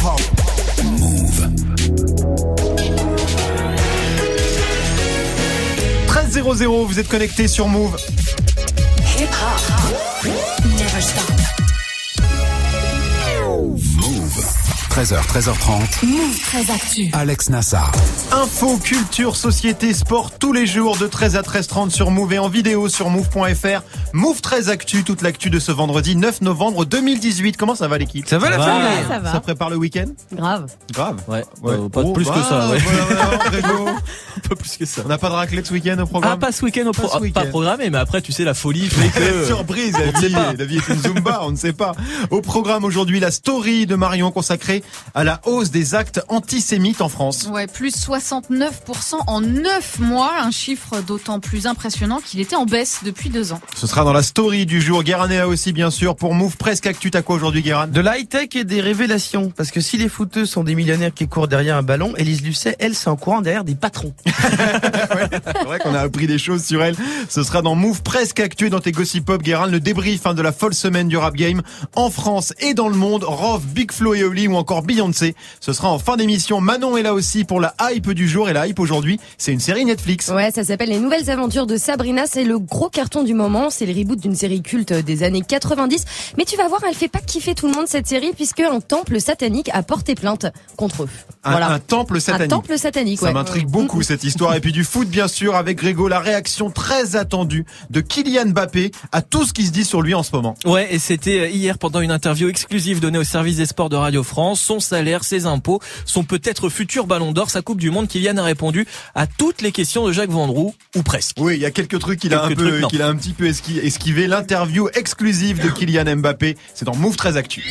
hip-hop. Move. 13.00, vous êtes connecté sur Move. Hip hop. Never stop. Move. 13h, 13h30. Move très actu. Alex Nassar. Info, culture, société, sport tous les jours de 13 à 13h30 sur Move et en vidéo sur move.fr. Move 13 Actu, toute l'actu de ce vendredi 9 novembre 2018. Comment ça va l'équipe? Ça va la famille? ça va. Ça prépare le week-end? Grave. Grave. Ouais, Ouais. euh, pas Oh, plus que bah, ça, ouais. peu plus que ça. On n'a pas de raclette ce week-end au Ah, programme pas ce week-end au Pas pro- ce ah, week-end. pas programmé, mais après, tu sais, la folie fait que. Surprise, la vie, pas. la vie est une Zumba, on ne sait pas. Au programme aujourd'hui, la story de Marion consacrée à la hausse des actes antisémites en France. Ouais, plus 69% en 9 mois, un chiffre d'autant plus impressionnant qu'il était en baisse depuis deux ans. Ce sera dans la story du jour. Guérin est là aussi, bien sûr, pour Move Presque Actu. T'as quoi aujourd'hui, Guérin? De la high-tech et des révélations. Parce que si les footeux sont des millionnaires qui courent derrière un ballon, Elise Lucet, elle, c'est en courant derrière des patrons. C'est vrai qu'on a appris des choses sur elle. Ce sera dans Move Presque Actu et dans tes Gossip Pop, Guérin, le débrief hein, de la folle semaine du rap game en France et dans le monde. Rov, Big Flo et Oli ou encore Beyoncé. Ce sera en fin d'émission. Manon est là aussi pour la hype du jour et la hype aujourd'hui, c'est une série Netflix. Ouais, ça s'appelle Les Nouvelles Aventures de Sabrina. C'est le gros carton du moment. C'est le reboot d'une série culte des années 90. Mais tu vas voir, elle fait pas kiffer tout le monde cette série puisque un temple satanique a porté plainte contre eux. Un, voilà. un temple Un satanique. temple satanique, Ça m'intrigue beaucoup cette histoire. Et puis du foot, bien sûr, avec Grégo, la réaction très attendue de Kylian Mbappé à tout ce qui se dit sur lui en ce moment. Ouais, et c'était euh, hier pendant une interview exclusive donnée au service des sports de Radio France. Son salaire, ses impôts, son peut-être futur ballon d'or, sa Coupe du Monde. Kylian a répondu à toutes les questions de Jacques Vendroux, ou presque. Oui, il y a quelques trucs qu'il a un peu, qu'il a un petit peu esqui- esquivé. L'interview exclusive de Kylian Mbappé, c'est dans Move 13 Actu.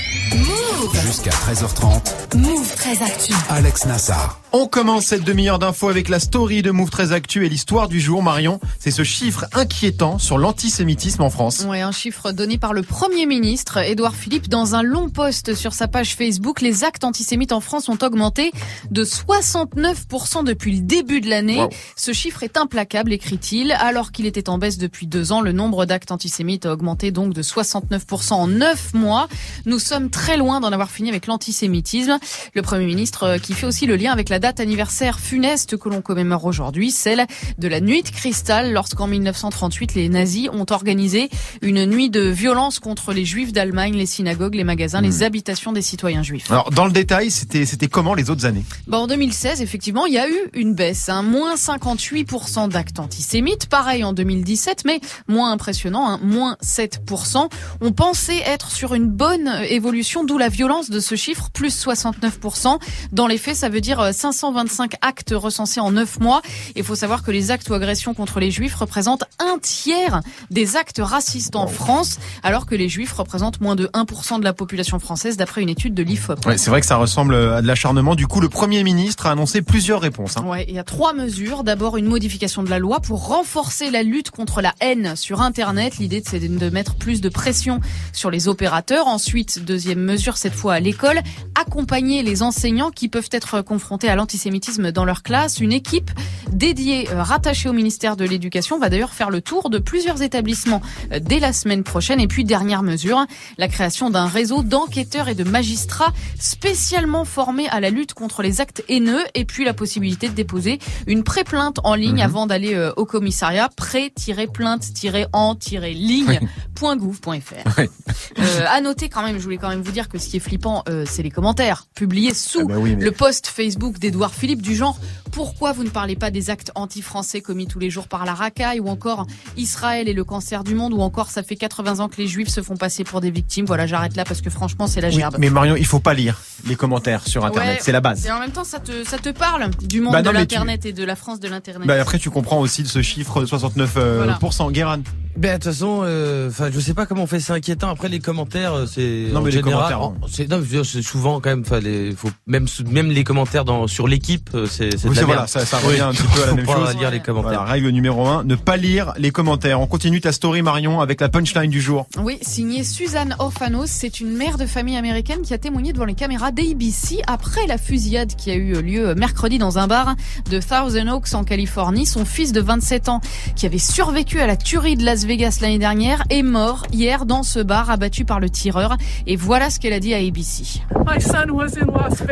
Jusqu'à 13h30. Move très actu. Alex Nassar. On commence cette demi-heure d'infos avec la story de Move 13 Actu et l'histoire du jour, Marion. C'est ce chiffre inquiétant sur l'antisémitisme en France. Ouais, un chiffre donné par le Premier ministre, Édouard Philippe, dans un long post sur sa page Facebook. Les actes antisémites en France ont augmenté de 69% depuis le début de l'année. Wow. Ce chiffre est implacable, écrit-il. Alors qu'il était en baisse depuis deux ans, le nombre d'actes antisémites a augmenté donc de 69% en neuf mois. Nous sommes très loin d'en avoir fini avec l'antisémitisme. Le Premier ministre euh, qui fait aussi le lien avec la date anniversaire funeste que l'on commémore aujourd'hui, celle de la nuit de cristal, lorsqu'en 1938 les nazis ont organisé une nuit de violence contre les juifs d'Allemagne, les synagogues, les magasins, les habitations des citoyens juifs. Alors, dans le détail, c'était, c'était comment les autres années? Bon, en 2016, effectivement, il y a eu une baisse, hein, moins 58% d'actes antisémites, pareil en 2017, mais moins impressionnant, hein, moins 7%. On pensait être sur une bonne évolution, d'où la violence de ce chiffre, plus 69%. Dans les faits, ça veut dire euh, 525 actes recensés en 9 mois. Il faut savoir que les actes ou agressions contre les juifs représentent un tiers des actes racistes en France, alors que les juifs représentent moins de 1% de la population française, d'après une étude de l'IFOP. Ouais, c'est vrai que ça ressemble à de l'acharnement. Du coup, le Premier ministre a annoncé plusieurs réponses. hein. Ouais, il y a trois mesures. D'abord, une modification de la loi pour renforcer la lutte contre la haine sur Internet. L'idée, c'est de mettre plus de pression sur les opérateurs. Ensuite, deuxième mesure, cette fois à l'école, accompagner les enseignants qui peuvent être confrontés à l'antisémitisme dans leur classe. Une équipe dédiée, euh, rattachée au ministère de l'Éducation, va d'ailleurs faire le tour de plusieurs établissements euh, dès la semaine prochaine. Et puis, dernière mesure, la création d'un réseau d'enquêteurs et de magistrats spécialement formés à la lutte contre les actes haineux et puis la possibilité de déposer une pré-plainte en ligne avant d'aller euh, au commissariat pré-plainte-en-ligne.gouv.fr. Euh, à noter quand même, je voulais quand même vous dire que ce qui est flippant, euh, c'est les commentaires publiés sous Ah bah oui, mais- le post Facebook d'Edouard Philippe du genre pourquoi vous ne parlez pas des actes anti-français commis tous les jours par la racaille ou encore Israël et le cancer du monde ou encore ça fait 80 ans que les juifs se font passer pour des victimes. Voilà, j'arrête là parce que franchement, c'est la Oui, gerbe. mais Marion, il faut pas lire les commentaires sur Internet. Ouais, c'est la base. Et en même temps, ça te, ça te parle du monde Bah non, de tu- l'Internet et de la France de l'Internet. Bah, après, tu comprends aussi de ce chiffre de 69%. Euh, Voilà. Guérin. Ben, de toute façon, euh, enfin, je sais pas comment on fait, c'est inquiétant. Après, les commentaires, euh, c'est. Non, mais les général, commentaires, c'est, non, je veux dire, c'est souvent quand même, enfin, les, faut, même, même les commentaires dans, sur l'équipe, euh, c'est, c'est Oui, de c'est la voilà, merde. ça, ça Oui. revient un petit peu à la Faut même pas chose. lire les commentaires. Voilà, règle numéro un, ne pas lire les commentaires. On continue ta story Marion avec la punchline du jour. Oui, signée Suzanne Orphanos, c'est une mère de famille américaine qui a témoigné devant les caméras d'ABC après la fusillade qui a eu lieu mercredi dans un bar de Thousand Oaks en Californie. Son fils de 27 ans, qui avait survécu à la tuerie de Las Vegas, Vegas l'année dernière, est mort hier dans ce bar abattu par le tireur. Et voilà ce qu'elle a dit à ABC.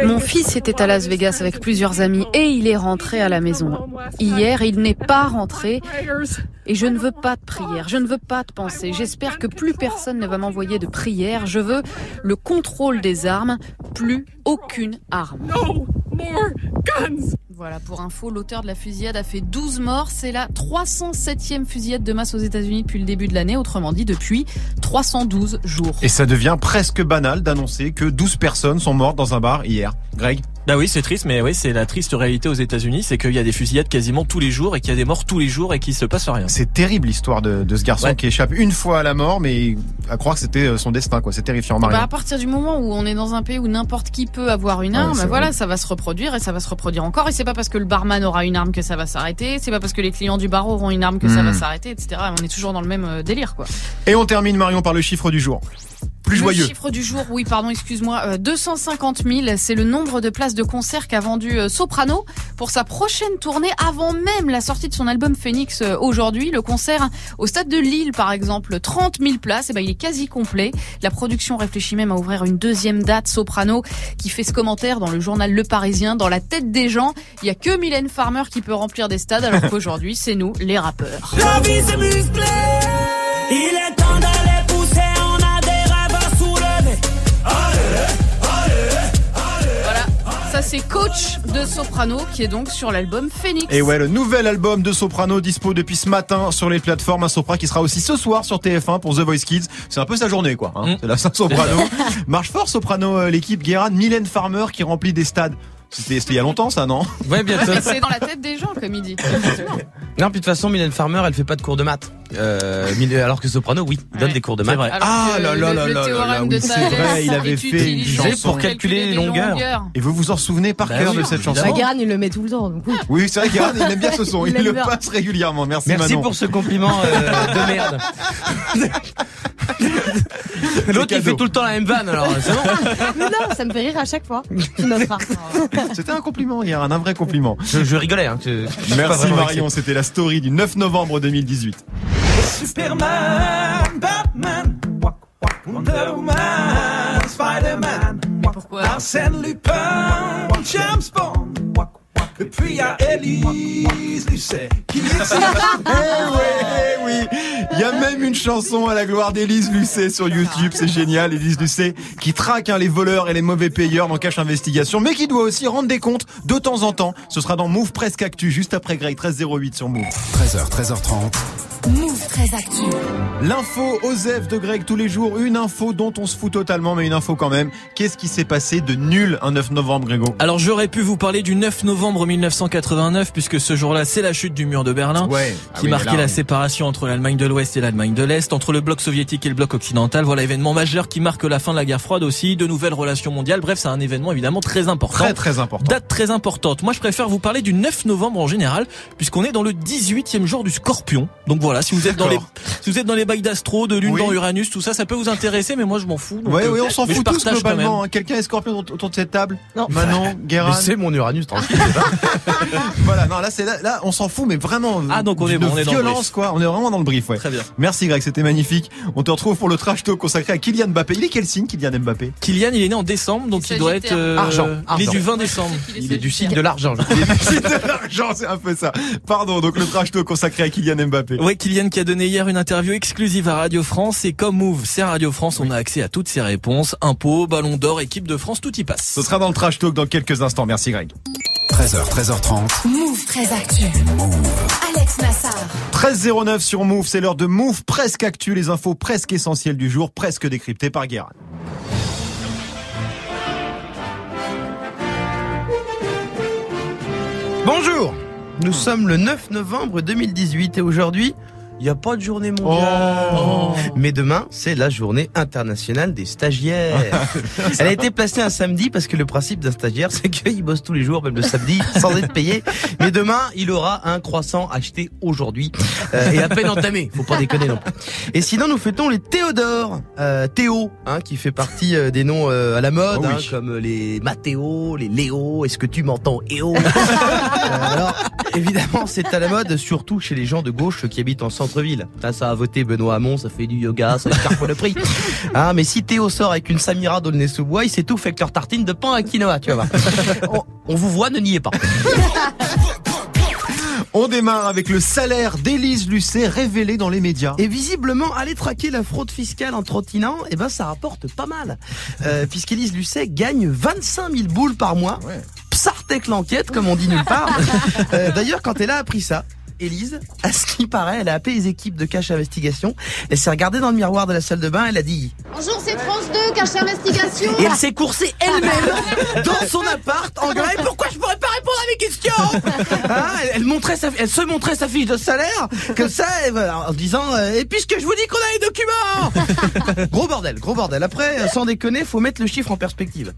Mon fils était à Las Vegas avec plusieurs amis et il est rentré à la maison. Hier, il n'est pas rentré et je ne veux pas de prière, je ne veux pas de pensée. J'espère que plus personne ne va m'envoyer de prière. Je veux le contrôle des armes, plus aucune arme. Voilà, pour info, l'auteur de la fusillade a fait 12 morts. C'est la 307e fusillade de masse aux États-Unis depuis le début de l'année, autrement dit depuis 312 jours. Et ça devient presque banal d'annoncer que 12 personnes sont mortes dans un bar hier. Greg Bah oui, c'est triste, mais oui, c'est la triste réalité aux États-Unis, c'est qu'il y a des fusillades quasiment tous les jours et qu'il y a des morts tous les jours et qu'il se passe rien. C'est terrible l'histoire de, de ce garçon Ouais. qui échappe une fois à la mort, mais à croire que c'était euh, son destin, quoi. C'est terrifiant, Bah, Marion. à partir du moment où on est dans un pays où n'importe qui peut avoir une Ouais, arme, c'est voilà, vrai. ça va se reproduire et ça va se reproduire encore. Et c'est pas parce que le barman aura une arme que ça va s'arrêter. C'est pas parce que les clients du bar auront une arme que ça Hmm. va s'arrêter, etc. On est toujours dans le même euh, délire, quoi. Et on termine, Marion, par le chiffre du jour. Plus joyeux. Le chiffre du jour, oui, pardon, excuse-moi, euh, 250 000, c'est le nombre de places de concert qu'a vendu euh, Soprano pour sa prochaine tournée avant même la sortie de son album Phoenix euh, aujourd'hui. Le concert au stade de Lille, par exemple, 30 000 places, et ben il est quasi complet. La production réfléchit même à ouvrir une deuxième date. Soprano qui fait ce commentaire dans le journal Le Parisien, dans la tête des gens, il y a que Mylène Farmer qui peut remplir des stades, alors qu'aujourd'hui c'est nous, les rappeurs. La vie c'est musclé. Il est c'est Coach de Soprano qui est donc sur l'album Phoenix. Et ouais, le nouvel album de Soprano dispo depuis ce matin sur les plateformes. Un Sopra qui sera aussi ce soir sur TF1 pour The Voice Kids. C'est un peu sa journée, quoi. Hein. Mm. C'est la Saint-Soprano. Marche fort, Soprano, euh, l'équipe Guérin. Mylène Farmer qui remplit des stades. C'était il y a longtemps, ça, non? Ouais, bientôt. Mais c'est dans la tête des gens, comme il dit. Non, puis de toute façon, Mylène Farmer, elle fait pas de cours de maths. Euh, Mil- alors que Soprano, oui, donne Ouais. des cours de maths. Ah là là là là oui, c'est vrai, il avait fait une chanson. pour calculer les longueurs. Et vous vous en souvenez par Bah cœur oui, de cette chanson Bah, il le met tout le temps, donc oui. Oui, c'est vrai, il aime bien ce son. Il Il, le bien. passe régulièrement. Merci, Merci Manon. pour ce compliment euh, de merde. L'autre, il fait tout le temps la même vanne, alors c'est bon. Mais non, ça me fait rire à chaque fois. C'était un compliment, Guérin, un vrai compliment. Je, je rigolais. Hein, Merci Marion, c'était la story du 9 novembre 2018. Superman, Batman, Wonder Woman, Spider-Man, Arsène Lupin, James Bond. Puis il y a Elise Lucet qui Eh ouais, eh oui, il y a même une chanson à la gloire d'Élise Lucet sur YouTube, c'est génial, Élise Lucet qui traque hein, les voleurs et les mauvais payeurs dans Cache Investigation, mais qui doit aussi rendre des comptes de temps en temps. Ce sera dans Move Presque Actu, juste après Greg 1308 sur Move. 13h, 13h30. Move très actu. L'info Osef de Greg tous les jours, une info dont on se fout totalement, mais une info quand même. Qu'est-ce qui s'est passé de nul un 9 novembre, Grégo? Alors j'aurais pu vous parler du 9 novembre 1989 puisque ce jour-là c'est la chute du mur de Berlin. Ouais, qui marquait la séparation entre l'Allemagne de l'Ouest et l'Allemagne de l'Est, entre le bloc soviétique et le bloc occidental. Voilà, événement majeur qui marque la fin de la guerre froide aussi, de nouvelles relations mondiales. Bref, c'est un événement évidemment très important. Très très important. Date très importante. Moi, je préfère vous parler du 9 novembre en général, puisqu'on est dans le 18e jour du Scorpion. Donc voilà, si vous êtes dans les, si vous êtes dans les bails d'astro, de lune Oui. dans Uranus, tout ça, ça peut vous intéresser, mais moi je m'en fous. Donc, Ouais, euh, oui, on s'en fout je tous globalement. hein. Quelqu'un est scorpion autour de cette table Non. Manon, Guérin. C'est mon Uranus, tranquille. Voilà, non, là, c'est là, là, on s'en fout, mais vraiment. Ah, donc on est bon, on est dans le violence, brief. quoi. On est vraiment dans le brief, ouais. Très bien. Merci, Greg, c'était magnifique. On te retrouve pour le trash talk consacré à Kylian Mbappé. Il est quel signe, Kylian Mbappé? Kylian, il est né en décembre, donc Il il, doit être euh, Argent, Il est du 20 décembre. Il est du signe de l'argent. je- C'est de l'argent, c'est un peu ça. Pardon, donc le trash talk consacré à Kylian Mbappé. Ouais, Kylian qui a donné hier une interview exclusive à Radio France et comme Move, c'est Radio France, on a accès à toutes ses réponses, impôts, ballon d'or, équipe de France, tout y passe. Ce sera dans le trash talk dans quelques instants. Merci, Greg. 13h, 13h30. Move très actu. Alex Nassar. 13.09 sur Move, c'est l'heure de Move presque actu, les infos presque essentielles du jour, presque décryptées par Guérin. Bonjour Nous sommes le 9 novembre 2018 et aujourd'hui, il n'y a pas de journée mondiale. Oh. Mais demain, c'est la journée internationale des stagiaires. Elle a été placée un samedi parce que le principe d'un stagiaire, c'est qu'il bosse tous les jours, même le samedi, sans être payé. Mais demain, il aura un croissant acheté aujourd'hui euh, et à peine entamé. Faut pas déconner non plus. Et sinon, nous fêtons les Théodore, euh, Théo, hein, qui fait partie euh, des noms à la mode, Oh oui. hein, comme les Mathéo, les Léo. Est-ce que tu m'entends, Éo Euh, Alors, évidemment, c'est à la mode, surtout chez les gens de gauche qui habitent en centre centre-ville. Là, ça a voté Benoît Hamon, ça fait du yoga, ça écarte le prix. Ah, mais si Théo sort avec une Samira d'Aulnay-sous-Bois, il s'étouffe avec leur tartine de pain à quinoa, tu voir. On, on vous voit, ne niez pas. On démarre avec le salaire d'Élise Lucet révélé dans les médias. Et visiblement, aller traquer la fraude fiscale en trottinant, eh ben, ça rapporte pas mal. Euh, Puisqu'Élise Lucet gagne 25 000 boules par mois. Ouais. Psartek l'enquête, comme on dit nulle part. Euh, D'ailleurs, quand elle a appris ça, Élise, à ce qui paraît, elle a appelé les équipes de cache investigation. Elle s'est regardée dans le miroir de la salle de bain, elle a dit, Bonjour, c'est France 2, cache investigation. et elle s'est coursée elle-même dans son appart en gueulant pourquoi je pourrais pas répondre à mes questions? Hein, elle, montrait sa, elle se montrait sa fiche de salaire comme ça en disant euh, et puisque je vous dis qu'on a les documents! Gros bordel gros bordel. Après euh, sans déconner faut mettre le chiffre en perspective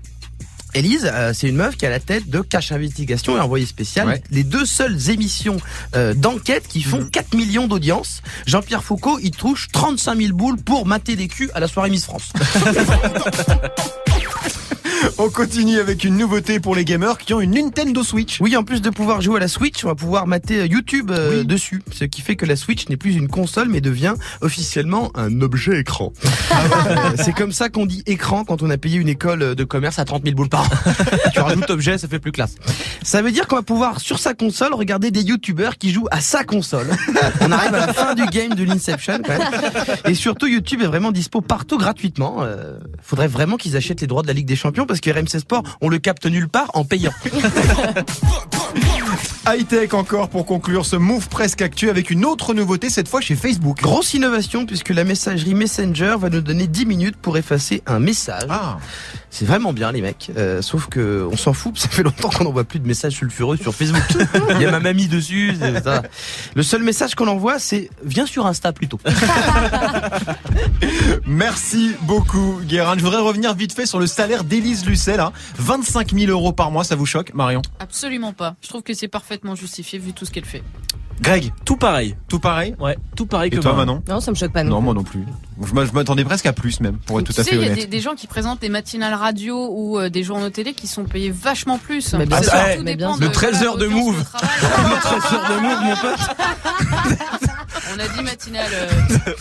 Élise, euh, c'est une meuf qui a la tête de Cache Investigation et Envoyé spécial, Ouais. les deux seules émissions euh, d'enquête qui font 4 millions d'audience. Jean-Pierre Foucault, il touche 35 000 boules pour mater des culs à la soirée Miss France. On continue avec une nouveauté pour les gamers qui ont une Nintendo Switch. Oui, en plus de pouvoir jouer à la Switch, on va pouvoir mater euh, YouTube euh, Oui. dessus. Ce qui fait que la Switch n'est plus une console, mais devient officiellement un objet écran. C'est comme ça qu'on dit écran quand on a payé une école de commerce à 30 000 boules par an. tu rajoutes objet, ça fait plus classe. Ça veut dire qu'on va pouvoir, sur sa console, regarder des YouTubeurs qui jouent à sa console. On arrive à la fin du game de l'Inception, quand même. Et surtout, YouTube est vraiment dispo partout gratuitement. Euh, faudrait vraiment qu'ils achètent les droits de la Ligue des Champions parce que RMC Sport, on le capte nulle part en payant. High-tech encore pour conclure ce Move presque actu avec une autre nouveauté, cette fois chez Facebook. Grosse innovation puisque la messagerie Messenger va nous donner 10 minutes pour effacer un message. Ah, C'est vraiment bien les mecs. Euh, sauf que on s'en fout, ça fait longtemps qu'on n'envoie plus de messages sulfureux sur Facebook. Il y a ma mamie dessus. c'est ça. Le seul message qu'on envoie c'est viens sur Insta plutôt. merci beaucoup Guérin. Je voudrais revenir vite fait sur le salaire d'Élise Lucet là. 25 000 euros par mois, ça vous choque Marion? Absolument pas. Je trouve que c'est parfaitement justifié vu tout ce qu'elle fait. Greg, Tout pareil. tout pareil Ouais, tout pareil Et que toi moi. Manon Non, ça me choque pas non. Non, moi non plus. Je m'a- je m'attendais presque à plus même, pour être tout tu à sais, fait il y a honnête. des, des gens qui présentent des matinales radio ou euh, des journaux télé qui sont payés vachement plus. Mais bien Eh, mais bien. Le 13 heures de l'audience Move. Le trésor de Move, mon pote. On a dit matinale. euh,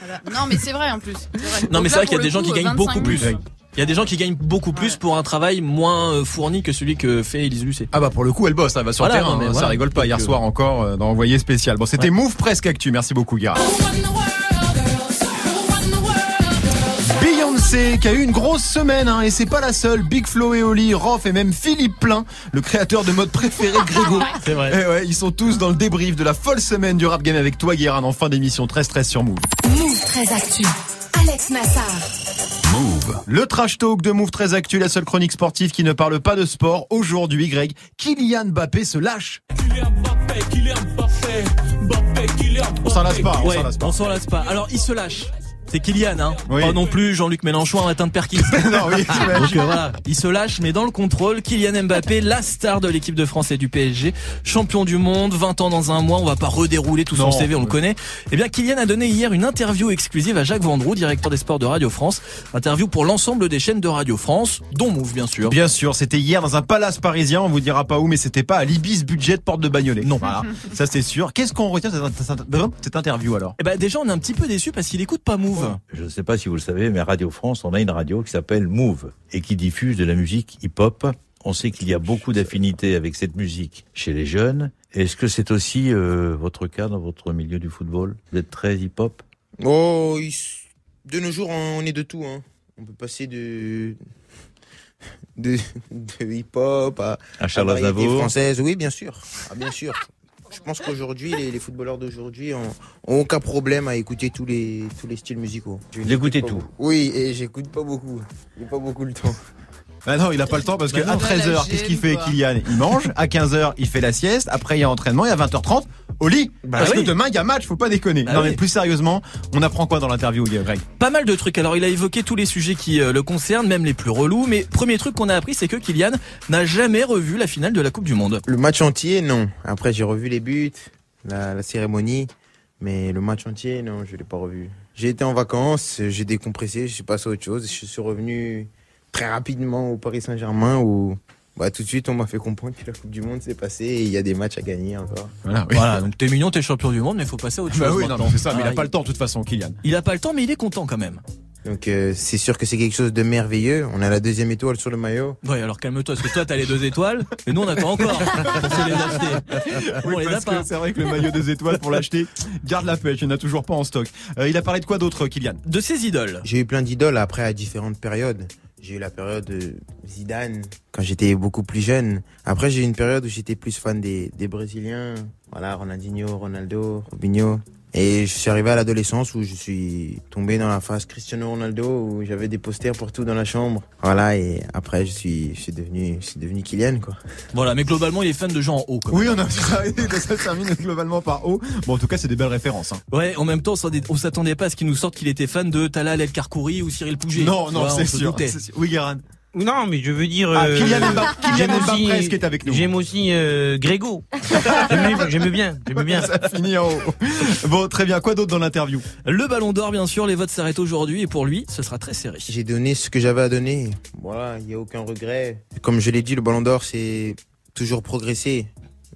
voilà. Non, mais c'est vrai en plus. Vrai. Non, Donc mais c'est vrai qu'il y a des gens qui gagnent 25 beaucoup 000. plus. Il y a des gens qui gagnent beaucoup plus Ouais. pour un travail moins euh, fourni que celui que fait Elise Lucet. Ah bah pour le coup elle bosse, elle va sur Voilà, le terrain, non, mais hein, ça voilà. rigole pas. Hier euh, soir encore euh, dans Envoyé spécial. Bon c'était Move presque actu, merci beaucoup Guérin. Beyoncé qui a eu une grosse semaine hein, et c'est pas la seule. Big Flo et Oli, Rof et même Philippe Plein, le créateur de mode préféré de Grégo. C'est vrai. Eh ouais, ils sont tous dans le débrief de la folle semaine du rap game avec toi Guérin en fin d'émission 13-13 sur Move. Move très actu. Alex Nassar. Move. Le trash talk de Move très actu, la seule chronique sportive qui ne parle pas de sport. Aujourd'hui Greg, Kylian Mbappé se lâche. On s'en lasse pas, on Ouais, s'en lasse pas. on s'en lasse pas. Alors, il se lâche. C'est Kylian, hein. Oui. Pas non plus Jean-Luc Mélenchon en atteinte de Perkins. non, oui. Donc euh, voilà, il se lâche, mais dans le contrôle, Kylian Mbappé, la star de l'équipe de France et du PSG, champion du monde, 20 ans dans un mois, on va pas redérouler tout son Non, CV, on le connaît. Eh bien, Kylian a donné hier une interview exclusive à Jacques Vendroux, directeur des sports de Radio France. Interview pour l'ensemble des chaînes de Radio France, dont Move, bien sûr. Bien sûr, c'était hier dans un palace parisien, on vous dira pas où, mais c'était pas à l'Ibis Budget Porte de Bagnolet. Non. Voilà, ça c'est sûr. Qu'est-ce qu'on retient de cette interview alors? Eh ben, déjà, on est un petit peu déçu parce qu'il écoute pas Move. Je ne sais pas si vous le savez, mais Radio France, on a une radio qui s'appelle Move et qui diffuse de la musique hip-hop. On sait qu'il y a beaucoup d'affinités avec cette musique chez les jeunes. Est-ce que c'est aussi euh, votre cas dans votre milieu du football? Vous êtes très hip-hop? Oh, de nos jours, on est de tout. Hein. On peut passer de de, de hip-hop à, À Charles à variété Aznavour française. Oui, bien sûr. Ah, bien sûr. Je pense qu'aujourd'hui, les, les footballeurs d'aujourd'hui ont, ont aucun problème à écouter tous les tous les styles musicaux. Pas tout beaucoup. Oui, et j'écoute pas beaucoup. J'ai pas beaucoup le temps. Ah non, il a pas le temps parce que Bah non. à 13h, La qu'est-ce qu'il fait quoi. Kylian Il mange. À 15h, il fait la sieste. Après, il y a entraînement. Et à 20h30, au lit. Bah parce oui. que demain, il y a match. Faut pas déconner. Bah non, oui. mais plus sérieusement, on apprend quoi dans l'interview, Greg Pas mal de trucs. Alors, il a évoqué tous les sujets qui euh, le concernent, même les plus relous. Mais premier truc qu'on a appris, c'est que Kylian n'a jamais revu la finale de la Coupe du Monde. Le match entier, non. Après, j'ai revu les buts, la, la cérémonie, mais le match entier, non, je l'ai pas revu. J'ai été en vacances, j'ai décompressé, je suis passé à autre chose, je suis revenu très rapidement au Paris Saint-Germain où bah, tout de suite, on m'a fait comprendre que la Coupe du Monde s'est passée et il y a des matchs à gagner encore. Voilà, oui. Voilà, donc t'es mignon, t'es champion du monde, mais faut passer à autre Bah chose. oui, non, maintenant. mais c'est ça, mais il Ah, a pas le temps de toute façon, Kylian. Il a pas le temps, mais il est content quand même. Donc euh, c'est sûr que c'est quelque chose de merveilleux. On a la deuxième étoile sur le maillot. Ouais, alors calme-toi, parce que toi t'as les deux étoiles, et nous on attend encore pour se les acheter. Nous, on les a parce pas. que c'est vrai que le maillot des étoiles pour l'acheter, garde la pêche, il n'y en a toujours pas en stock. Euh, il a parlé de quoi d'autre, Kylian? De ses idoles. J'ai eu plein d'idoles après à différentes périodes. J'ai eu la période de Zidane quand j'étais beaucoup plus jeune. Après j'ai eu une période où j'étais plus fan des, des Brésiliens. Voilà, Ronaldinho, Ronaldo, Robinho. Et je suis arrivé à l'adolescence où je suis tombé dans la phase Cristiano Ronaldo où j'avais des posters partout dans la chambre. Voilà et après je suis je suis devenu je suis devenu Kylian quoi. Voilà, mais globalement il est fan de gens en haut. Même. Oui, on a ça, ça termine globalement par haut. Bon, en tout cas, c'est des belles références. hein. Ouais, en même temps, on s'attendait pas à ce qu'il nous sorte qu'il était fan de Talal El Karkouri ou Cyril Pouget. Non, non, c'est sûr, sûr. Oui, Guérin. Non, mais je veux dire. Ah, euh, Kylian Mbappé, Kylian j'aime Mbappé qui est avec nous. J'aime aussi euh, Grégo. J'aime bien, j'aime bien. Ça finit en haut. Bon, très bien. Quoi d'autre dans l'interview? Le Ballon d'Or, bien sûr, les votes s'arrêtent aujourd'hui et pour lui, ce sera très serré. J'ai donné ce que j'avais à donner. Voilà, il n'y a aucun regret. Comme je l'ai dit, le Ballon d'Or, c'est toujours progresser.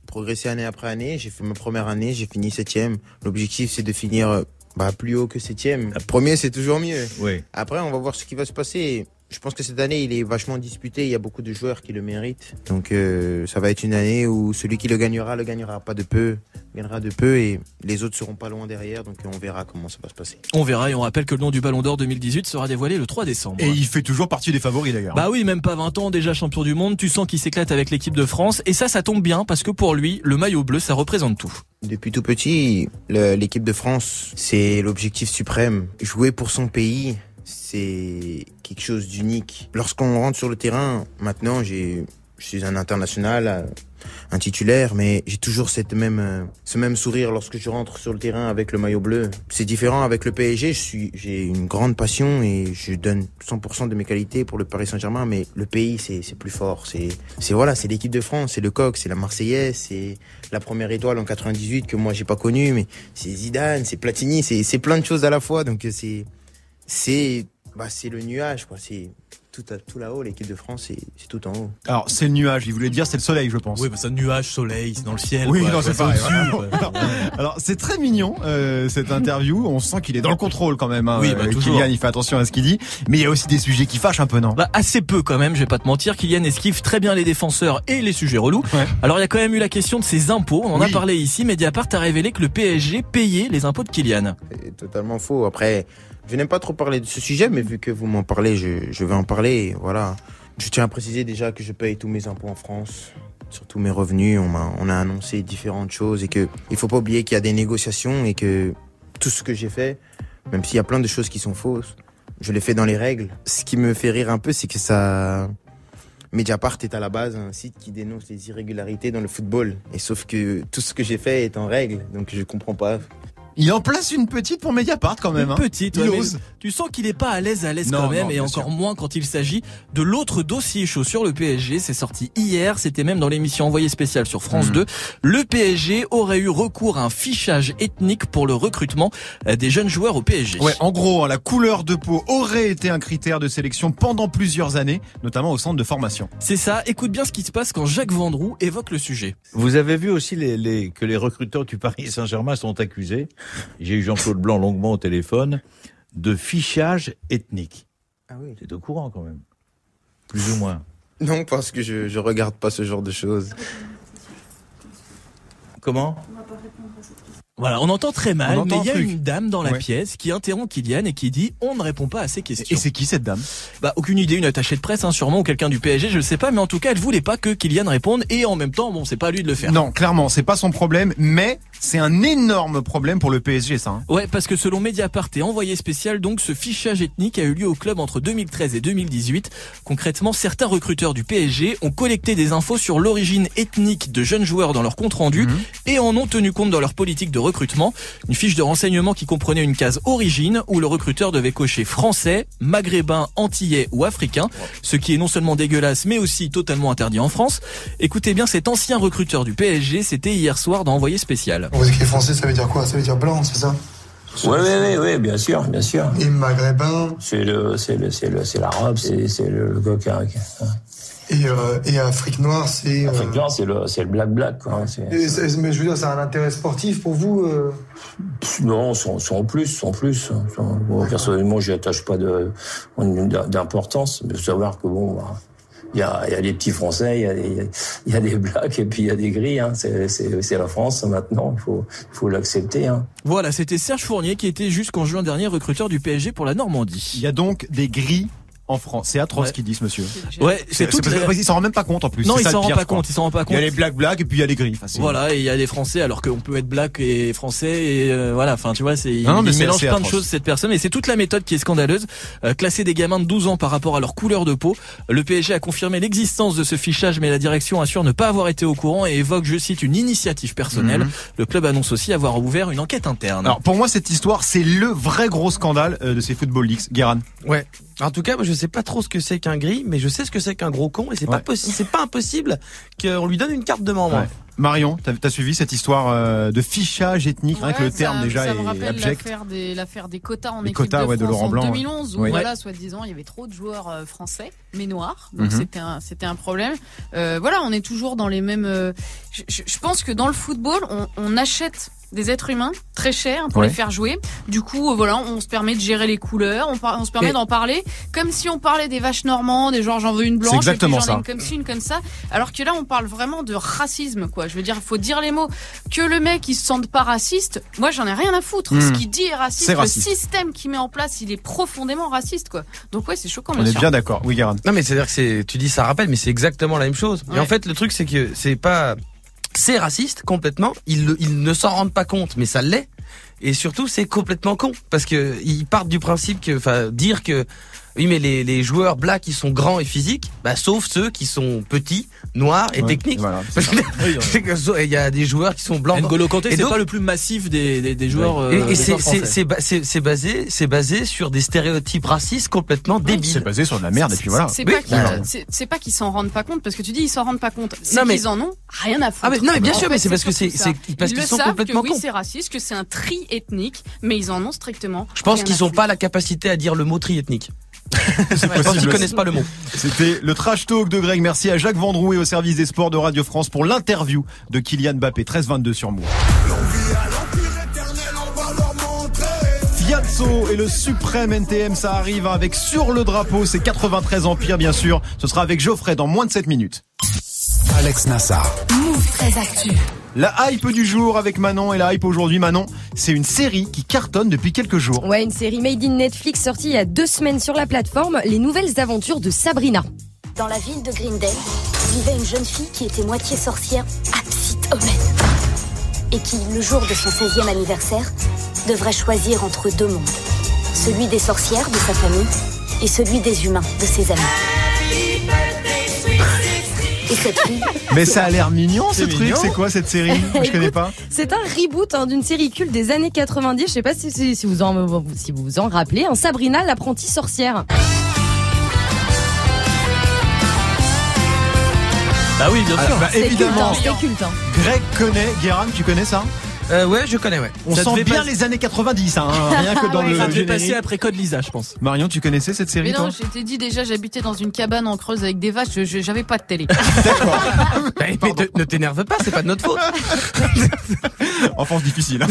Progresser année après année. J'ai fait ma première année, j'ai fini septième. L'objectif, c'est de finir bah, plus haut que septième. Premier, c'est toujours mieux. Oui. Après, on va voir ce qui va se passer. Je pense que cette année, il est vachement disputé. Il y a beaucoup de joueurs qui le méritent. Donc, euh, ça va être une année où celui qui le gagnera, le gagnera pas de peu, gagnera de peu, et les autres seront pas loin derrière. Donc, on verra comment ça va se passer. On verra et on rappelle que le nom du Ballon d'Or 2018 sera dévoilé le 3 décembre. Et il fait toujours partie des favoris d'ailleurs. Bah oui, même pas 20 ans, déjà champion du monde, tu sens qu'il s'éclate avec l'équipe de France et ça, ça tombe bien parce que pour lui, le maillot bleu, ça représente tout. Depuis tout petit, l'équipe de France, c'est l'objectif suprême. Jouer pour son pays, c'est quelque chose d'unique. Lorsqu'on rentre sur le terrain, maintenant, j'ai, je suis un international, euh, un titulaire, mais j'ai toujours cette même, euh, ce même sourire lorsque je rentre sur le terrain avec le maillot bleu. C'est différent avec le PSG. Je suis, j'ai une grande passion et je donne 100% de mes qualités pour le Paris Saint-Germain, mais le pays, c'est, c'est plus fort. C'est, c'est voilà, c'est l'équipe de France, c'est le coq, c'est la Marseillaise, c'est la première étoile en 98 que moi j'ai pas connue, mais c'est Zidane, c'est Platini, c'est, c'est plein de choses à la fois. Donc euh, c'est, c'est, bah, c'est le nuage, quoi. C'est tout, à, tout là-haut, l'équipe de France, c'est, c'est tout en haut. Alors, c'est le nuage. Il voulait dire c'est le soleil, je pense. Oui, bah ça, nuage, soleil, c'est dans le ciel. Oui, quoi. non, c'est pareil. voilà. Alors, c'est très mignon euh, cette interview. On sent qu'il est dans le contrôle quand même. Hein. Oui, bah, Euh, toujours. Kylian, il fait attention à ce qu'il dit. Mais il y a aussi des sujets qui fâchent un peu, non? Bah, assez peu quand même, je vais pas te mentir. Kylian esquive très bien les défenseurs et les sujets relous. Ouais. Alors il y a quand même eu la question de ses impôts. On en a parlé ici. Mediapart a révélé que le PSG payait les impôts de Kylian. C'est totalement faux. Après, je n'aime pas trop parler de ce sujet, mais vu que vous m'en parlez, je, vais en parler. Voilà. Je tiens à préciser déjà que je paye tous mes impôts en France, sur tous mes revenus. On m'a, on a annoncé différentes choses et que il faut pas oublier qu'il y a des négociations et que tout ce que j'ai fait, même s'il y a plein de choses qui sont fausses, je l'ai fait dans les règles. Ce qui me fait rire un peu, c'est que ça, Mediapart est à la base un site qui dénonce les irrégularités dans le football. Et sauf que tout ce que j'ai fait est en règle, donc je comprends pas. Il en place une petite pour Mediapart quand même. Une hein. petite, Il ouais, mais tu sens qu'il est pas à l'aise à l'aise quand même non, et encore sûr. moins quand il s'agit de l'autre dossier chaud sur le PSG. C'est sorti hier, c'était même dans l'émission Envoyé spécial sur France Mhm. 2. Le PSG aurait eu recours à un fichage ethnique pour le recrutement euh, des jeunes joueurs au PSG. Ouais, en gros, hein, la couleur de peau aurait été un critère de sélection pendant plusieurs années, notamment au centre de formation. C'est ça, écoute bien ce qui se passe quand Jacques Vendroux évoque le sujet. Vous avez vu aussi les, les- que les recruteurs du Paris Saint-Germain sont accusés, j'ai eu Jean-Claude Blanc longuement au téléphone, de fichage ethnique. Ah oui. C'est au courant quand même. Plus ou moins. Non, parce que je, je regarde pas ce genre de choses. Comment Voilà, on entend très mal, On entend mais il y a un truc. une dame dans la Ouais. pièce qui interrompt Kylian et qui dit on ne répond pas à ces questions. Et c'est qui cette dame? Bah aucune idée, une attachée de presse, hein, sûrement ou quelqu'un du PSG, je ne sais pas, mais en tout cas elle voulait pas que Kylian réponde et en même temps bon c'est pas à lui de le faire. Non, clairement, c'est pas son problème, mais c'est un énorme problème pour le PSG, ça. hein. Ouais, parce que selon Mediapart et Envoyé spécial, donc ce fichage ethnique a eu lieu au club entre 2013 et 2018. Concrètement, certains recruteurs du PSG ont collecté des infos sur l'origine ethnique de jeunes joueurs dans leur compte rendu Mhm. et en ont tenu compte dans leur politique de recrutement. Une fiche de renseignement qui comprenait une case origine où le recruteur devait cocher français, maghrébin, antillais ou africain, ce qui est non seulement dégueulasse mais aussi totalement interdit en France. Écoutez bien cet ancien recruteur du PSG, c'était hier soir dans Envoyé spécial. Vous écrit français, ça veut dire quoi? Ça veut dire blanc, c'est ça? Oui, oui, oui, oui, bien sûr, bien sûr. Et maghrébin? C'est le, c'est le, c'est le, c'est l'arabe, c'est, c'est le, le hein. Et, euh, et Afrique noire, c'est. euh, Afrique noire, c'est le, c'est le black black, quoi. Et mais je veux dire, c'est un intérêt sportif pour vous euh? Non, sans, sans plus, sans plus. Sans- bon, personnellement, j'y attache pas de, d'importance, mais savoir que bon, bah, il y a, il y a des petits Français, il y a des, il y a des blacks et puis il y a des gris. Hein. C'est, c'est, c'est la France maintenant. Il faut, il faut l'accepter. Hein. Voilà, c'était Serge Fournier qui était jusqu'en juin dernier recruteur du PSG pour la Normandie. Il y a donc des grilles en France. C'est atroce Ouais. ce qu'ils disent, monsieur. Ouais, c'est tout. parce que- Il s'en rend même pas compte en plus. Non, C'est il ça, s'en le rend pire, pas compte, il s'en rend pas Il y compte. a les black black et puis il y a les. Enfin, c'est- Voilà, et il y a des Français alors qu'on peut être black et français et euh, voilà, enfin tu vois, c'est il, Non, mais il c'est mélange plein de choses cette personne et c'est toute la méthode qui est scandaleuse. Euh, classer des gamins de 12 ans par rapport à leur couleur de peau. Le PSG a confirmé l'existence de ce fichage mais la direction assure ne pas avoir été au courant et évoque, je cite, une initiative personnelle. Mhm. Le club annonce aussi avoir ouvert une enquête interne. Alors pour moi cette histoire c'est le vrai gros scandale euh, de ces football leagues. Guéran. Ouais. En tout cas, moi, je sais pas trop ce que c'est qu'un gris, mais je sais ce que c'est qu'un gros con, et c'est Ouais. pas c'est pas impossible qu'on lui donne une carte de membre. Ouais. Marion, t'as as suivi cette histoire euh, de fichage ethnique, rien que le Ouais, terme ça, déjà ça me est rappelle abject. l'affaire des, l'affaire des quotas en Les équipe quotas, de ouais, de France Laurent en Blanc, ouais. 2011 où Ouais. voilà, soi-disant, il y avait trop de joueurs euh, français mais noirs, donc Mhm. c'était un c'était un problème. Euh, voilà, on est toujours dans les mêmes. euh, je, je- je pense que dans le football, on, on achète des êtres humains très chers pour Ouais. les faire jouer. Du coup, euh, voilà, on se permet de gérer les couleurs, on, par- on se permet Mais- d'en parler comme si on parlait des vaches normandes, des genre j'en veux une blanche, et puis exactement j'en ai ça. une comme ci, une comme ça. Alors que là, on parle vraiment de racisme, quoi. Je veux dire, il faut dire les mots. Que le mec, il se sente pas raciste, moi, j'en ai rien à foutre. Hmm. Ce qu'il dit est raciste. C'est Le système qu'il met en place, il est profondément raciste, quoi. Donc ouais, c'est choquant. On est sûr. bien d'accord. Oui, Guéran. Non mais c'est à dire que c'est tu dis ça rappelle mais c'est exactement la même chose. Et en fait le truc c'est que c'est pas c'est raciste complètement, ils ne s'en rendent pas compte mais ça l'est. Et surtout c'est complètement con. Parce que ils partent du principe que enfin dire que oui mais les, les joueurs blacks ils sont grands et physiques bah sauf ceux qui sont petits, noirs et Ouais, techniques. voilà. C'est il y a des joueurs qui sont blancs. N'Golo Kanté, Et c'est donc- pas le plus massif des, des, des joueurs. euh, Et, et c'est c'est c'est c'est c'est basé c'est basé sur des stéréotypes racistes complètement C'est débiles. basé sur de la merde et puis voilà. C'est Oui, pas qu'ils c'est- c'est s'en rendent pas compte parce que tu dis ils s'en rendent pas compte. C'est Non, mais- qu'ils en ont rien à foutre. Ah mais non mais bien En sûr fait, mais c'est parce que c'est c'est parce Ils qu'ils sont savent complètement cons. c'est raciste, que c'est un tri ethnique, mais ils en ont strictement. Je pense qu'ils à ont foutre. pas la capacité à dire le mot tri ethnique. Possible connaissent pas le mot. C'était le trash talk de Greg. Merci à Jacques Vendroux et au service des sports de Radio France pour l'interview de Kylian Mbappé 13-22 sur Move. Fiatso et le suprême NTM, ça arrive avec sur le drapeau, c'est 93 Empire bien sûr. Ce sera avec Geoffrey dans moins de 7 minutes. Alex Nassar. Move très actu. La hype du jour avec Manon et la hype aujourd'hui Manon, c'est une série qui cartonne depuis quelques jours. Ouais, une série made in Netflix sortie il y a deux semaines sur la plateforme, Les Nouvelles Aventures de Sabrina. Dans la ville de Greendale, vivait une jeune fille qui était moitié sorcière, Apsit Omen. Et qui, le jour de son 16e anniversaire, devrait choisir entre deux mondes. Celui des sorcières de sa famille et celui des humains de ses amis. Et cette fille, Mais ça a l'air mignon ce truc, mignon. c'est quoi cette série Je connais pas. C'est un reboot hein, d'une série culte des années 90. Je sais pas si, si, si vous en si vous vous en rappelez. Un Sabrina, l'apprentie sorcière. Bah oui, bien sûr. bah, C'est culte, évidemment, hein, C'était culte. hein. Greg connaît, Guéran, tu connais ça? Euh, ouais, je connais, ouais. On Ça sent devait bien pas- les années 90, hein, rien que dans Ouais, le ça devait générique. passer après Code Lisa, je pense. Marion, tu connaissais cette série Mais non, je t'ai dit déjà, j'habitais dans une cabane en creuse avec des vaches, je- je- j'avais pas de télé. Bah, mais te- ne t'énerve pas, c'est pas de notre faute. Enfance difficile. hein.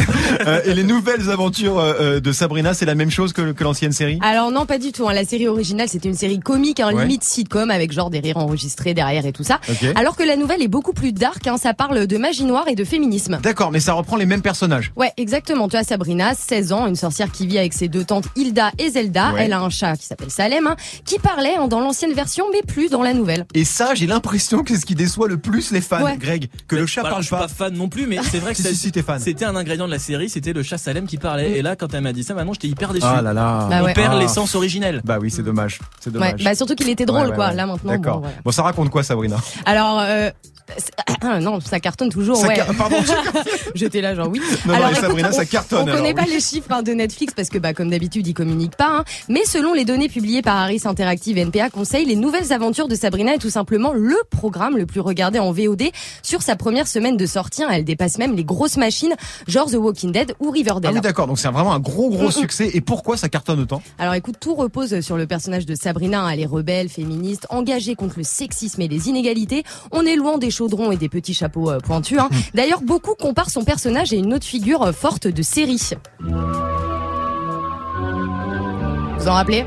Euh, et les nouvelles aventures euh, euh, de Sabrina, c'est la même chose que, que l'ancienne série? Alors non, pas du tout. hein. La série originale, c'était une série comique, hein, Ouais. limite sitcom, avec genre des rires enregistrés derrière et tout ça. Ok. Alors que la nouvelle est beaucoup plus dark. Hein, ça parle de magie noire et de féminisme. D'accord, mais ça reprend les mêmes personnages. Ouais, exactement. Tu as Sabrina, 16 ans, une sorcière qui vit avec ses deux tantes Hilda et Zelda. Ouais. Elle a un chat qui s'appelle Salem, hein, qui parlait hein, dans l'ancienne version, mais plus dans la nouvelle. Et ça, j'ai l'impression que c'est ce qui déçoit le plus les fans, Ouais. Greg, que le chat Voilà, parle je suis pas. pas fan non plus, mais c'est vrai que Si, si, si, t'es fan. c'était un ingrédient de la série, c'était le chat Salem qui parlait. Et là, quand elle m'a dit ça, maintenant j'étais hyper déçu. Ah là là. Bah On ouais. perd Ah. l'essence originelle. Bah oui, c'est dommage. C'est Ouais, dommage. bah surtout qu'il était drôle, Ouais, ouais, quoi. ouais. Là maintenant. D'accord. Bon, ça raconte quoi, Sabrina? Alors, euh, non, ça cartonne toujours, Ça ouais. car- pardon. J'étais là, genre oui. Non, non, mais Sabrina, on, ça cartonne, On connaît alors, pas les chiffres hein, de Netflix parce que, bah, comme d'habitude, ils communiquent pas. hein. Mais selon les données publiées par Harris Interactive et NPA Conseil, les nouvelles aventures de Sabrina est tout simplement le programme le plus regardé en VOD sur sa première semaine de sortie. hein. Elle dépasse même les grosses machines, genre The Walking Dead ou Ah Riverdale. oui, d'accord. Donc c'est vraiment un gros, gros Mm, mm. succès. Et pourquoi ça cartonne autant? Alors écoute, tout repose sur le personnage de Sabrina. hein. Elle est rebelle, féministe, engagée contre le sexisme et les inégalités. On est loin des chaudrons et des petits chapeaux euh, pointus. hein. D'ailleurs, beaucoup comparent son personnage à une autre figure euh, forte de série. Vous en rappelez?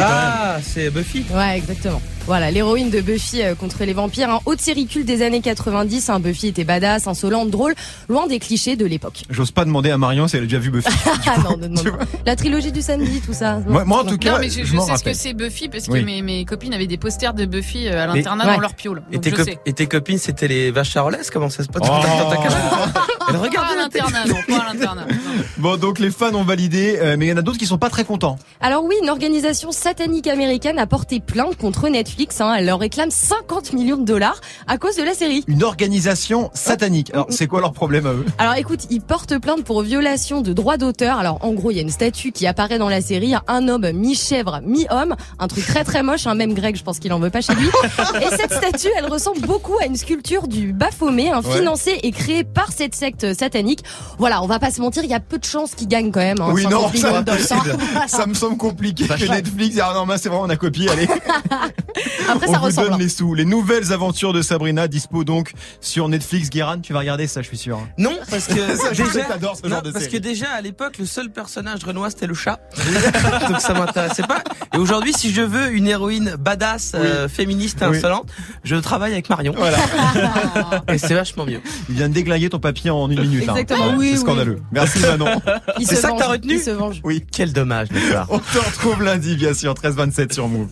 Ah, c'est Buffy. Ouais, exactement. Voilà, l'héroïne de Buffy euh, contre les vampires, un haute série culte des années 90. hein. Buffy était badass, insolente, drôle, loin des clichés de l'époque. J'ose pas demander à Marion si elle a déjà vu Buffy. ah non, demande pas. La trilogie du samedi, tout ça. Moi- moi, en tout cas, Non, mais je, je je m'en sais ce que c'est Buffy parce que Oui. mes, mes copines avaient des posters de Buffy euh, à l'internat Ouais. dans leur piole. Et tes copines, c'était les vaches charolaises Comment ça se passe Oh. Cabane Elle Pas à l'internat, non, pas à l'internat. Bon, donc les fans ont validé, euh, mais il y en a d'autres qui sont pas très contents. Alors oui, une organisation satanique américaine a porté plainte contre Netflix. hein. Elle leur réclame 50 millions de dollars à cause de la série. Une organisation satanique. Alors, c'est quoi leur problème à eux? Alors écoute, ils portent plainte pour violation de droits d'auteur. Alors en gros, il y a une statue qui apparaît dans la série, un homme mi-chèvre, mi-homme, un truc très très moche, un même Greg, je pense qu'il en veut pas chez lui. Et cette statue, elle ressemble beaucoup à une sculpture du Baphomet, hein, Ouais. financée et créée par cette secte satanique. Voilà, on va pas se mentir, il y a peu de chances qu'ils gagnent quand même. hein, Oui, 50 non, ça, ça me semble compliqué que. Netflix. Ah non, c'est vrai, on a copié. Allez, Après, on ça vous ressemble. donne les sous. Les nouvelles aventures de Sabrina dispo donc sur Netflix. Guérin, tu vas regarder ça, je suis sûr. Non, parce que Ça, je sais déjà, ce non, genre de parce série. que déjà à l'époque, le seul personnage renois c'était le chat, donc ça m'intéressait pas. Et aujourd'hui, si je veux une héroïne badass, euh, féministe et Oui. insolente, je travaille avec Marion. Voilà. Et c'est vachement mieux. Il vient de déglinguer ton papier en une minute. là. Exactement, oui, C'est oui. scandaleux. Merci Manon. Il C'est se ça que t'as retenu Il se venge. Oui. Quel dommage, d'accord. On te retrouve lundi, bien sûr, 13-27 sur Move.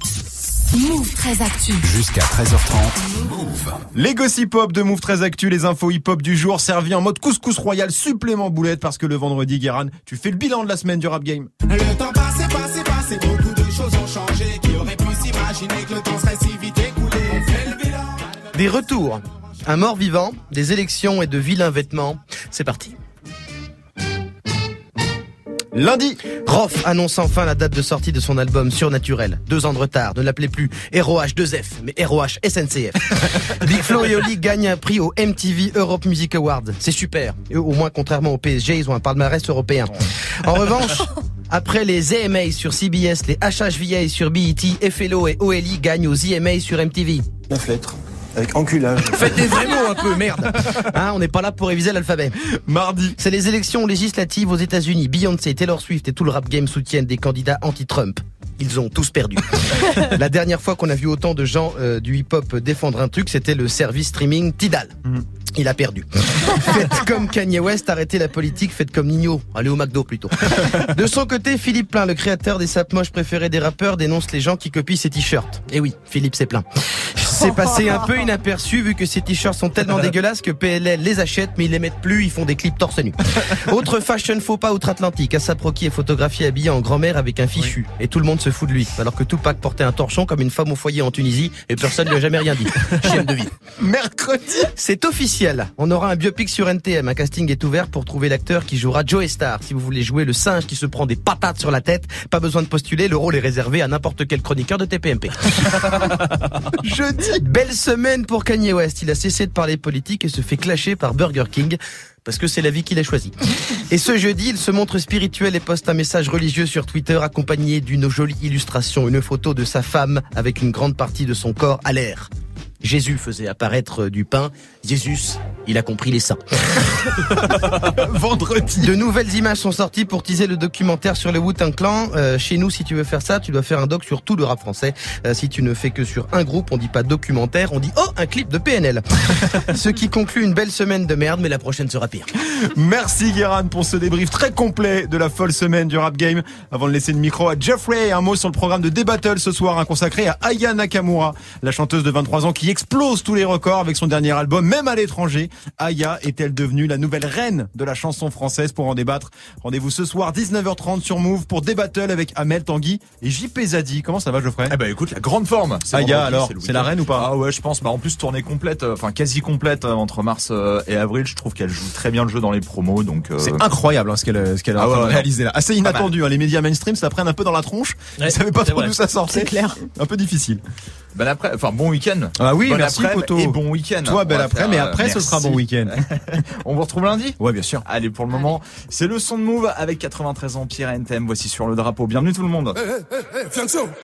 Move très actu. Jusqu'à 13h30. Move. Les gossip hop de Move très Actu, les infos hip hop du jour servis en mode couscous royal supplément boulette parce que le vendredi, Guéran, tu fais le bilan de la semaine du rap game. Le temps passé, passé, passé, beaucoup de choses ont changé. Qui aurait pu s'imaginer que le temps serait si vite écoulé On fait le bilan. Des retours, un mort vivant, des élections et de vilains vêtements. C'est parti. Lundi, Roth annonce enfin la date de sortie de son album Surnaturel. Deux ans de retard, ne l'appelez plus ROH2F, mais ROH SNCF. Big Flo et Oli gagnent un prix au MTV Europe Music Awards. C'est super. Et au moins, contrairement au PSG, ils ont un palmarès européen. En revanche, après les AMA sur CBS, les HHVA sur BET, FLO et OLI gagnent aux EMA sur MTV. 9 lettres. Avec enculage. Faites des vrais mots un peu, merde. Hein, on n'est pas là pour réviser l'alphabet. mardi, C'est les élections législatives aux États-Unis. Beyoncé, Taylor Swift et tout le rap game soutiennent des candidats anti-Trump. Ils ont tous perdu. La dernière fois qu'on a vu autant de gens euh, du hip-hop défendre un truc, c'était le service streaming Tidal. Mhm. Il a perdu. faites comme Kanye West, arrêtez la politique, faites comme Nino. Allez au McDo plutôt. De son côté, Philippe Plein, le créateur des sapes moches préférés des rappeurs, dénonce les gens qui copient ses t-shirts. Et oui, Philippe c'est plein. C'est passé un peu inaperçu vu que ces t-shirts sont tellement dégueulasses que PLL les achète mais ils les mettent plus, ils font des clips torse nu. Autre fashion faux pas outre-Atlantique, Asap Rocky est photographié habillé en grand-mère avec un fichu et tout le monde se fout de lui alors que Tupac portait un torchon comme une femme au foyer en Tunisie et personne lui a jamais rien dit. Chienne de vie. mercredi, C'est officiel. On aura un biopic sur NTM. Un casting est ouvert pour trouver l'acteur qui jouera Joe Star. Si vous voulez jouer le singe qui se prend des patates sur la tête, pas besoin de postuler. Le rôle est réservé à n'importe quel chroniqueur de TPMP. jeudi, Belle semaine pour Kanye West. Il a cessé de parler politique et se fait clasher par Burger King. Parce que c'est la vie qu'il a choisie. Et ce jeudi, il se montre spirituel et poste un message religieux sur Twitter accompagné d'une jolie illustration, une photo de sa femme avec une grande partie de son corps à l'air. Jésus faisait apparaître du pain. Jésus, il a compris les saints. vendredi, De nouvelles images sont sorties pour teaser le documentaire sur le Wu-Tang Clan. Euh, chez nous, si tu veux faire ça, tu dois faire un doc sur tout le rap français. Euh, si tu ne fais que sur un groupe, on dit pas documentaire, on dit oh un clip de PNL. Ce qui conclut une belle semaine de merde, mais la prochaine sera pire. merci Guéran pour ce débrief très complet de la folle semaine du rap game. Avant de laisser le micro à Jeffrey, un mot sur le programme de D-Battle ce soir, un consacré à Aya Nakamura, la chanteuse de 23 ans qui explose tous les records avec son dernier album, même à l'étranger. Aya est-elle devenue la nouvelle reine de la chanson française Pour en débattre, rendez-vous ce soir 19h30 sur Move pour débattle avec Amel Tanguy et JP Zadi. Comment ça va Geoffrey? Eh ben écoute, la grande forme. C'est Aya alors, c'est la reine ou pas? Ah ouais, je pense. Bah en plus tournée complète, euh, enfin quasi complète euh, entre mars euh, et avril. Je trouve qu'elle joue très bien le jeu dans les promos, donc. euh, C'est incroyable hein, ce qu'elle ce qu'elle a Ah ouais, ouais, réaliser là. Assez inattendu. Hein, les médias mainstream ça prenne un peu dans la tronche. Ils savaient pas trop d'où ça sortait. C'est clair. Un peu difficile. Belle après, enfin bon week-end. Ah oui, Bonne merci Poto. Et bon week-end. Toi, va après, mais euh, après, ce sera bon week-end. On vous retrouve lundi? Ouais, bien sûr. Allez, pour le moment, c'est le son de Move avec 93 ans, Pierre NTM. Voici sur le drapeau. Bienvenue tout le monde. Hey, hey, hey, Fianso